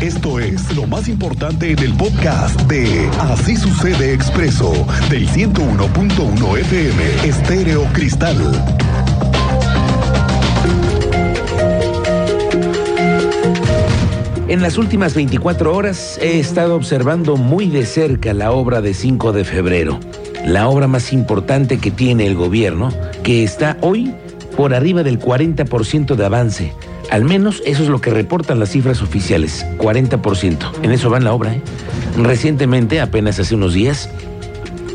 Esto es lo más importante en el podcast de Así sucede expreso del 101.1 FM Estéreo Cristal. En las últimas 24 horas he estado observando muy de cerca la obra de 5 de febrero, la obra más importante que tiene el gobierno, que está hoy por arriba del 40% de avance. Al menos eso es lo que reportan las cifras oficiales, 40%. En eso va la obra. ¿eh? Recientemente, apenas hace unos días,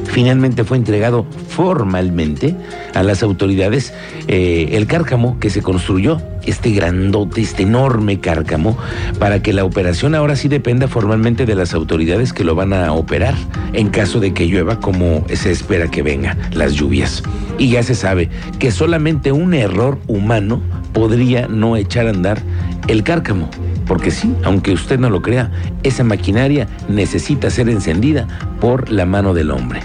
finalmente fue entregado formalmente a las autoridades eh, el cárcamo que se construyó, este grandote, este enorme cárcamo, para que la operación ahora sí dependa formalmente de las autoridades que lo van a operar en caso de que llueva como se espera que venga, las lluvias. Y ya se sabe que solamente un error humano podría no echar a andar el cárcamo. Porque sí, aunque usted no lo crea, esa maquinaria necesita ser encendida por la mano del hombre.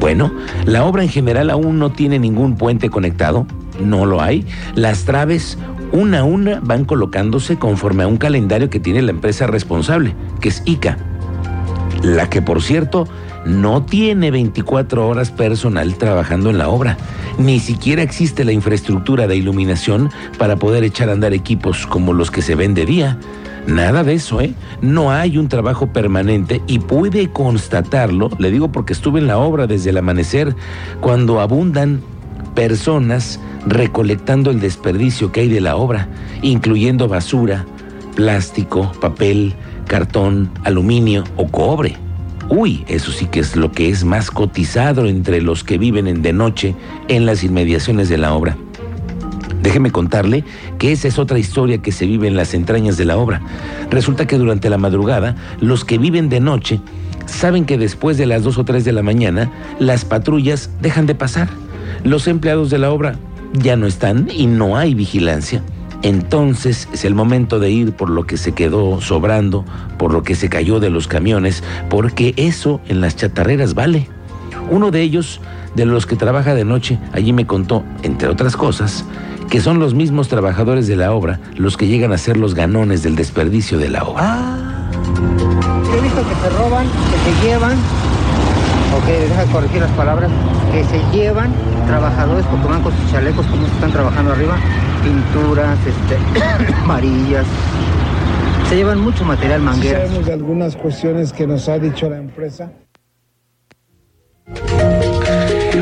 Bueno, la obra en general aún no tiene ningún puente conectado, no lo hay. Las traves una a una van colocándose conforme a un calendario que tiene la empresa responsable, que es ICA, la que por cierto no tiene 24 horas personal trabajando en la obra. Ni siquiera existe la infraestructura de iluminación para poder echar a andar equipos como los que se ven de día. Nada de eso, ¿eh? No hay un trabajo permanente y puede constatarlo, le digo porque estuve en la obra desde el amanecer, cuando abundan personas recolectando el desperdicio que hay de la obra, incluyendo basura, plástico, papel, cartón, aluminio o cobre. Uy, eso sí que es lo que es más cotizado entre los que viven en de noche en las inmediaciones de la obra. Déjeme contarle que esa es otra historia que se vive en las entrañas de la obra. Resulta que durante la madrugada, los que viven de noche saben que después de las 2 o 3 de la mañana, las patrullas dejan de pasar. Los empleados de la obra ya no están y no hay vigilancia. Entonces es el momento de ir por lo que se quedó sobrando, por lo que se cayó de los camiones, porque eso en las chatarreras vale. Uno de ellos, de los que trabaja de noche, allí me contó, entre otras cosas, que son los mismos trabajadores de la obra los que llegan a ser los ganones del desperdicio de la obra. Ah, he visto que se roban, que se llevan, ok, deja corregir las palabras, que se llevan trabajadores porque van con sus chalecos, como están trabajando arriba, pinturas, este, amarillas. Se llevan mucho material manguero. Sabemos de algunas cuestiones que nos ha dicho la empresa.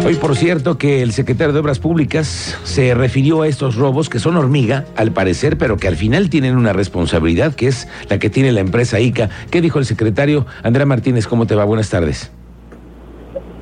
Hoy, por cierto, que el secretario de Obras Públicas se refirió a estos robos que son hormiga, al parecer, pero que al final tienen una responsabilidad, que es la que tiene la empresa ICA. ¿Qué dijo el secretario? Andrea Martínez, ¿cómo te va? Buenas tardes.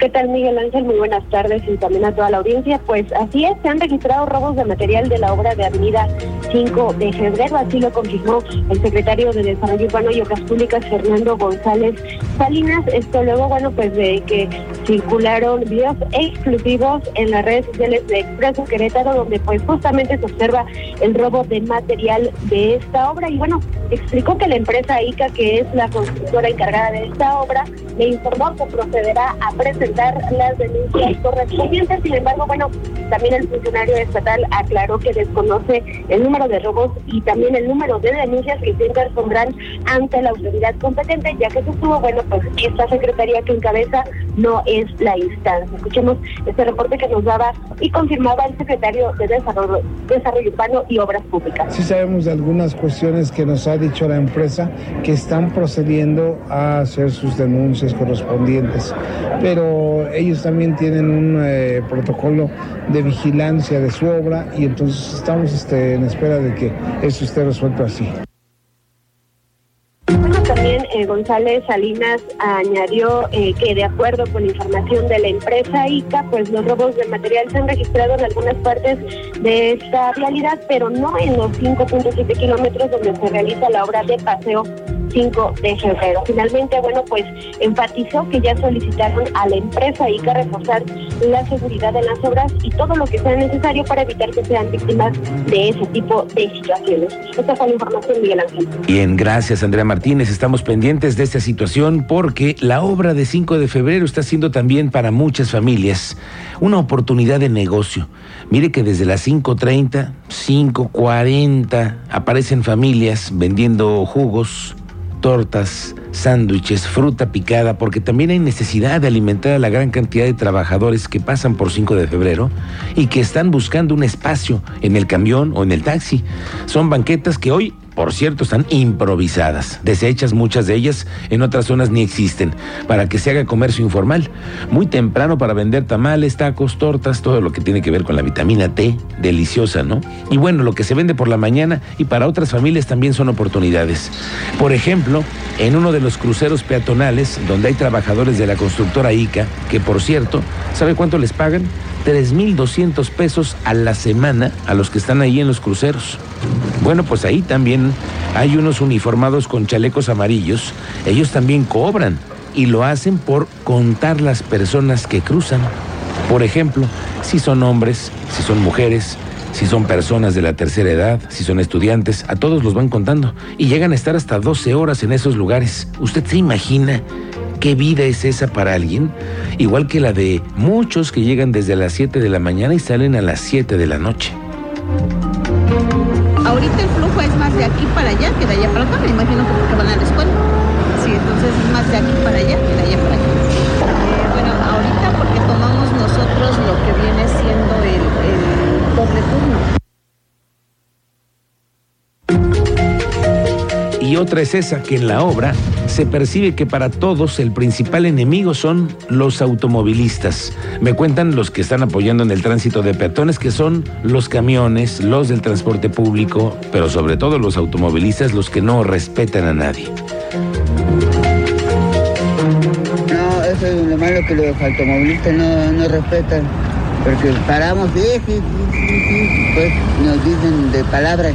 ¿Qué tal, Miguel Ángel? Muy buenas tardes y también a toda la audiencia. Pues así es, se han registrado robos de material de la obra de Avenida 5 de febrero, así lo confirmó el secretario de Desarrollo Urbano y Obras Públicas, Fernando González Salinas. Esto luego, bueno, pues de que circularon videos exclusivos en las redes sociales de Expreso Querétaro, donde pues justamente se observa el robo de material de esta obra. Y bueno, explicó que la empresa ICA, que es la constructora encargada de esta obra, le informó que procederá a presentar las denuncias correspondientes. Sin embargo, bueno, también el funcionario estatal aclaró que desconoce el número de robos y también el número de denuncias que se interpondrán ante la autoridad competente, ya que sostuvo, bueno, pues esta secretaría que encabeza no es la instancia. Escuchemos este reporte que nos daba y confirmaba el secretario de Desarrollo, Desarrollo Urbano y Obras Públicas. Sí sabemos de algunas cuestiones que nos ha dicho la empresa que están procediendo a hacer sus denuncias correspondientes, pero ellos también tienen un eh, protocolo de vigilancia de su obra y entonces estamos este, en espera de que eso esté resuelto así. También eh, González Salinas añadió eh, que de acuerdo con información de la empresa ICA, pues los robos de material se han registrado en algunas partes de esta realidad, pero no en los 5.7 kilómetros donde se realiza la obra de paseo 5 de febrero. Finalmente, bueno, pues enfatizó que ya solicitaron a la empresa ICA reforzar la seguridad de las obras y todo lo que sea necesario para evitar que sean víctimas de ese tipo de situaciones. Esta fue la información, Miguel Ángel. Bien, gracias Andrea Martínez. Estamos pendientes de esta situación porque la obra de 5 de febrero está siendo también para muchas familias una oportunidad de negocio. Mire que desde las 5.30, 5.40 aparecen familias vendiendo jugos, tortas, sándwiches, fruta picada, porque también hay necesidad de alimentar a la gran cantidad de trabajadores que pasan por 5 de febrero y que están buscando un espacio en el camión o en el taxi. Son banquetas que hoy por cierto, están improvisadas, deshechas muchas de ellas, en otras zonas ni existen, para que se haga comercio informal. Muy temprano para vender tamales, tacos, tortas, todo lo que tiene que ver con la vitamina T, deliciosa, ¿no? Y bueno, lo que se vende por la mañana y para otras familias también son oportunidades. Por ejemplo, en uno de los cruceros peatonales, donde hay trabajadores de la constructora ICA, que por cierto, ¿sabe cuánto les pagan? 3.200 pesos a la semana a los que están ahí en los cruceros. Bueno, pues ahí también hay unos uniformados con chalecos amarillos. Ellos también cobran y lo hacen por contar las personas que cruzan. Por ejemplo, si son hombres, si son mujeres, si son personas de la tercera edad, si son estudiantes, a todos los van contando y llegan a estar hasta 12 horas en esos lugares. ¿Usted se imagina qué vida es esa para alguien? Igual que la de muchos que llegan desde las 7 de la mañana y salen a las 7 de la noche. Ahorita el flujo es más de aquí para allá que de allá para acá, me imagino que van a la escuela. Sí, entonces es más de aquí para allá que de allá para acá. Y otra es esa, que en la obra se percibe que para todos el principal enemigo son los automovilistas. Me cuentan los que están apoyando en el tránsito de peatones, que son los camiones, los del transporte público, pero sobre todo los automovilistas, los que no respetan a nadie. No, eso es lo malo que los automovilistas no, no respetan. Porque paramos, sí, sí, pues nos dicen de palabras.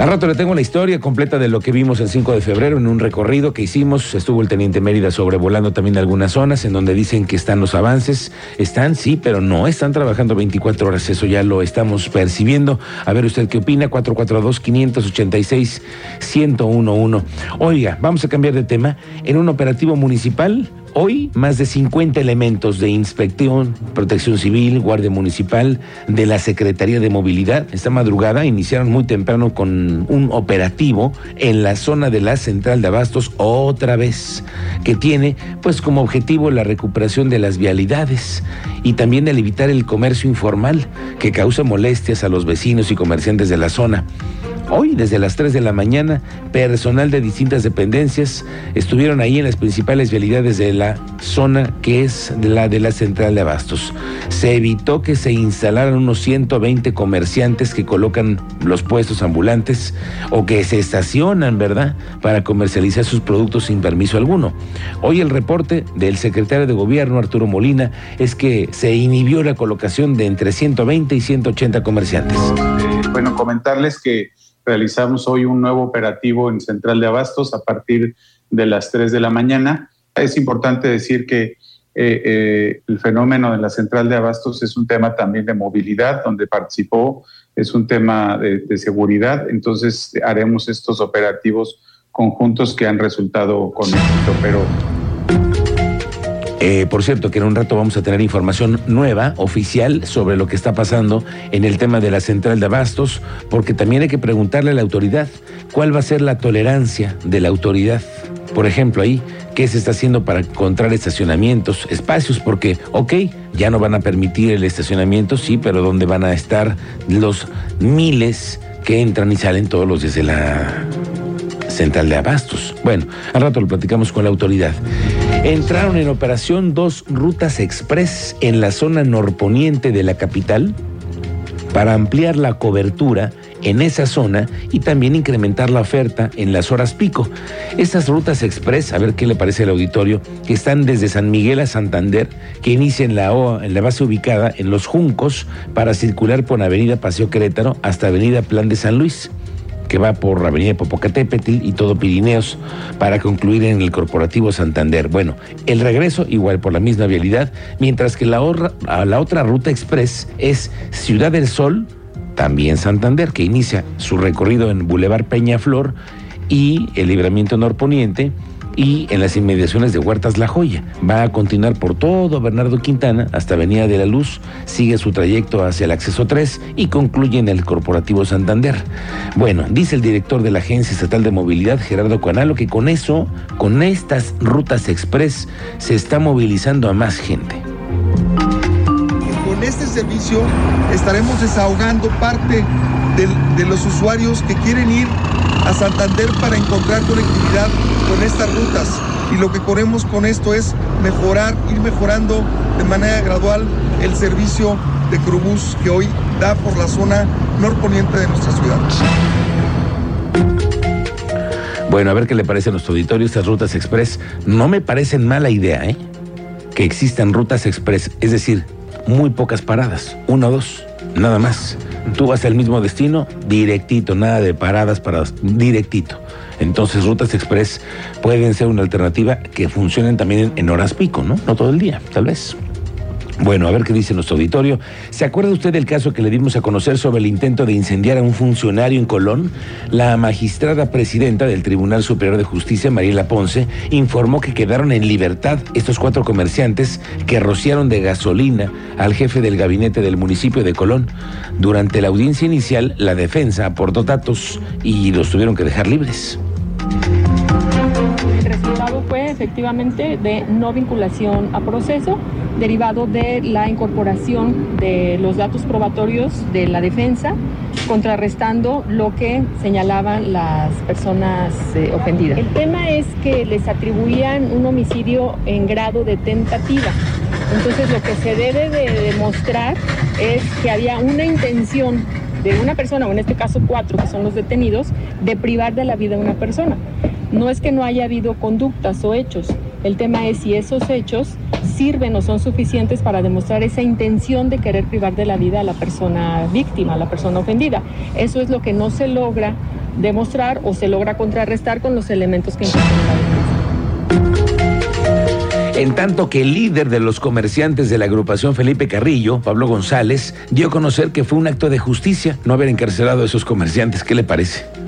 Al rato le tengo la historia completa de lo que vimos el 5 de febrero en un recorrido que hicimos. Estuvo el teniente Mérida sobrevolando también algunas zonas en donde dicen que están los avances. Están, sí, pero no están trabajando 24 horas. Eso ya lo estamos percibiendo. A ver usted qué opina. 442-586-1011. Oiga, vamos a cambiar de tema. En un operativo municipal Hoy, más de 50 elementos de inspección, protección civil, guardia municipal, de la Secretaría de Movilidad, esta madrugada iniciaron muy temprano con un operativo en la zona de la central de Abastos, otra vez, que tiene pues como objetivo la recuperación de las vialidades y también el evitar el comercio informal que causa molestias a los vecinos y comerciantes de la zona. Hoy, desde las 3 de la mañana, personal de distintas dependencias estuvieron ahí en las principales vialidades de la zona que es la de la central de abastos. Se evitó que se instalaran unos 120 comerciantes que colocan los puestos ambulantes o que se estacionan, ¿verdad?, para comercializar sus productos sin permiso alguno. Hoy el reporte del secretario de Gobierno, Arturo Molina, es que se inhibió la colocación de entre 120 y 180 comerciantes. Eh, bueno, comentarles que realizamos hoy un nuevo operativo en Central de Abastos a partir de las 3 de la mañana. Es importante decir que eh, eh, el fenómeno de la Central de Abastos es un tema también de movilidad, donde participó, es un tema de, de seguridad, entonces haremos estos operativos conjuntos que han resultado con éxito, pero eh, por cierto, que en un rato vamos a tener información nueva, oficial, sobre lo que está pasando en el tema de la central de abastos, porque también hay que preguntarle a la autoridad cuál va a ser la tolerancia de la autoridad. Por ejemplo, ahí, ¿qué se está haciendo para encontrar estacionamientos, espacios? Porque, ok, ya no van a permitir el estacionamiento, sí, pero ¿dónde van a estar los miles que entran y salen todos los días de la central de abastos? Bueno, al rato lo platicamos con la autoridad. Entraron en operación dos rutas express en la zona norponiente de la capital para ampliar la cobertura en esa zona y también incrementar la oferta en las horas pico. Estas rutas express, a ver qué le parece al auditorio, que están desde San Miguel a Santander, que inician la, en la base ubicada en Los Juncos para circular por Avenida Paseo Querétaro hasta Avenida Plan de San Luis que va por Avenida Popocatépetl y todo Pirineos para concluir en el Corporativo Santander. Bueno, el regreso igual por la misma vialidad, mientras que la, la otra ruta express es Ciudad del Sol, también Santander, que inicia su recorrido en Boulevard Peñaflor y el Libramiento Norponiente y en las inmediaciones de Huertas La Joya. Va a continuar por todo Bernardo Quintana hasta Avenida de la Luz, sigue su trayecto hacia el acceso 3 y concluye en el Corporativo Santander. Bueno, dice el director de la Agencia Estatal de Movilidad, Gerardo Canalo, que con eso, con estas rutas express, se está movilizando a más gente con este servicio estaremos desahogando parte de, los usuarios que quieren ir a Santander para encontrar conectividad con estas rutas. Y lo que queremos con esto es mejorar, ir mejorando de manera gradual el servicio de Crubús que hoy da por la zona norponiente de nuestra ciudad. Bueno, a ver qué le parece a nuestro auditorio estas rutas express. No me parecen mala idea, ¿eh? Que existan rutas express, es decir, muy pocas paradas, una o dos, nada más. Tú vas al mismo destino, directito, nada de paradas, paradas, directito. Entonces, rutas express pueden ser una alternativa que funcionen también en horas pico, ¿no? No todo el día, tal vez. Bueno, a ver qué dice nuestro auditorio. ¿Se acuerda usted del caso que le dimos a conocer sobre el intento de incendiar a un funcionario en Colón? La magistrada presidenta del Tribunal Superior de Justicia, Mariela Ponce, informó que quedaron en libertad estos cuatro comerciantes que rociaron de gasolina al jefe del gabinete del municipio de Colón. Durante la audiencia inicial, la defensa aportó datos y los tuvieron que dejar libres resultado fue efectivamente de no vinculación a proceso derivado de la incorporación de los datos probatorios de la defensa, contrarrestando lo que señalaban las personas eh, ofendidas. El tema es que les atribuían un homicidio en grado de tentativa. Entonces lo que se debe de demostrar es que había una intención de una persona, o en este caso cuatro, que son los detenidos, de privar de la vida a una persona. No es que no haya habido conductas o hechos, el tema es si esos hechos sirven o son suficientes para demostrar esa intención de querer privar de la vida a la persona víctima, a la persona ofendida. Eso es lo que no se logra demostrar o se logra contrarrestar con los elementos que encuentran la En tanto que el líder de los comerciantes de la agrupación Felipe Carrillo, Pablo González, dio a conocer que fue un acto de justicia no haber encarcelado a esos comerciantes. ¿Qué le parece?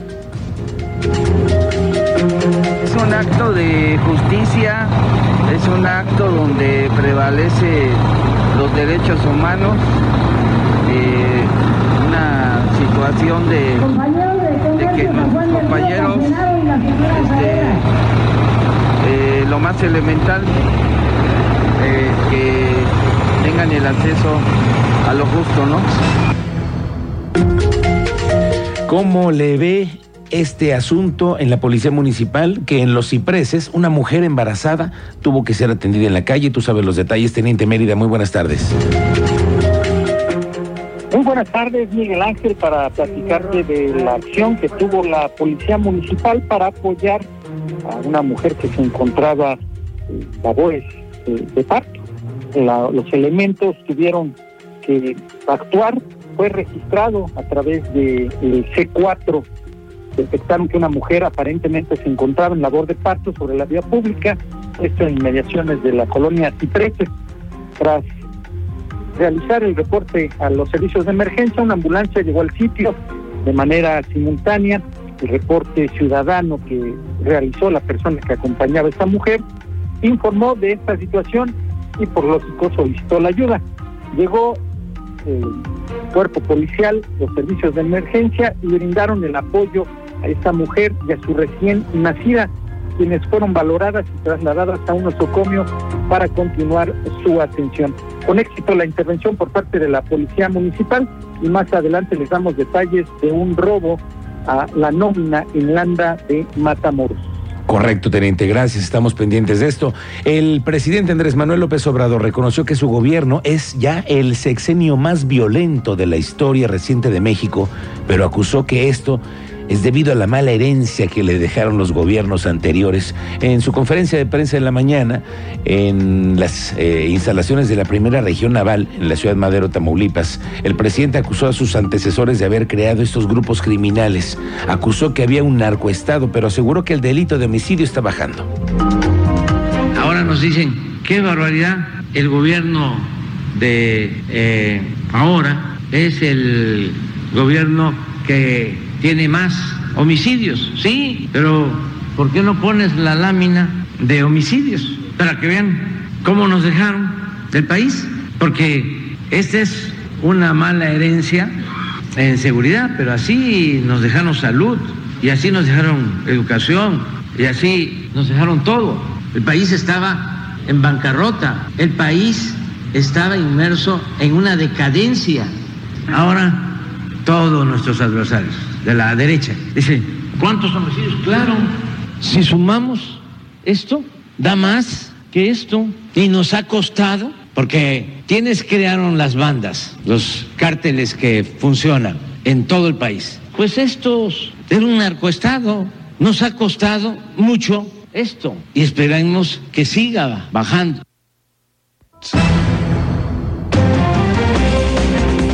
Acto de justicia es un acto donde prevalece los derechos humanos, eh, una situación de, que nuestros compañeros, este, eh, lo más elemental, eh, que tengan el acceso a lo justo, ¿no? ¿Cómo le ve este asunto en la policía municipal, que en los cipreses una mujer embarazada tuvo que ser atendida en la calle. Tú sabes los detalles, Teniente Mérida. Muy buenas tardes. Muy buenas tardes, Miguel Ángel, para platicarte de la acción que tuvo la policía municipal para apoyar a una mujer que se encontraba en labores de, parto. los elementos tuvieron que actuar, fue registrado a través del C4 detectaron que una mujer aparentemente se encontraba en labor de parto sobre la vía pública, esto en inmediaciones de la colonia Cipreses. Tras realizar el reporte a los servicios de emergencia, una ambulancia llegó al sitio de manera simultánea. El reporte ciudadano que realizó la persona que acompañaba a esta mujer informó de esta situación y por lógico solicitó la ayuda. Llegó el cuerpo policial, los servicios de emergencia y brindaron el apoyo a esta mujer y a su recién nacida, quienes fueron valoradas y trasladadas a un nosocomio para continuar su atención. Con éxito la intervención por parte de la Policía Municipal y más adelante les damos detalles de un robo a la nómina en Landa de Matamoros. Correcto, teniente, gracias. Estamos pendientes de esto. El presidente Andrés Manuel López Obrador reconoció que su gobierno es ya el sexenio más violento de la historia reciente de México, pero acusó que esto es debido a la mala herencia que le dejaron los gobiernos anteriores. En su conferencia de prensa en la mañana, en las eh, instalaciones de la primera región naval en la ciudad Madero, Tamaulipas, el presidente acusó a sus antecesores de haber creado estos grupos criminales. Acusó que había un narcoestado, pero aseguró que el delito de homicidio está bajando. Ahora nos dicen, qué barbaridad, el gobierno de eh, ahora es el gobierno que tiene más homicidios, sí, pero ¿por qué no pones la lámina de homicidios, para que vean cómo nos dejaron del país, porque esta es una mala herencia en seguridad, pero así nos dejaron salud y así nos dejaron educación y así nos dejaron todo. El país estaba en bancarrota, el país estaba inmerso en una decadencia. Ahora todos nuestros adversarios de la derecha dicen, ¿cuántos homicidios? Claro, si sumamos esto, da más que esto y nos ha costado porque ¿quiénes crearon las bandas, los cárteles que funcionan en todo el país? Pues estos, era un narcoestado, nos ha costado mucho esto y esperamos que siga bajando.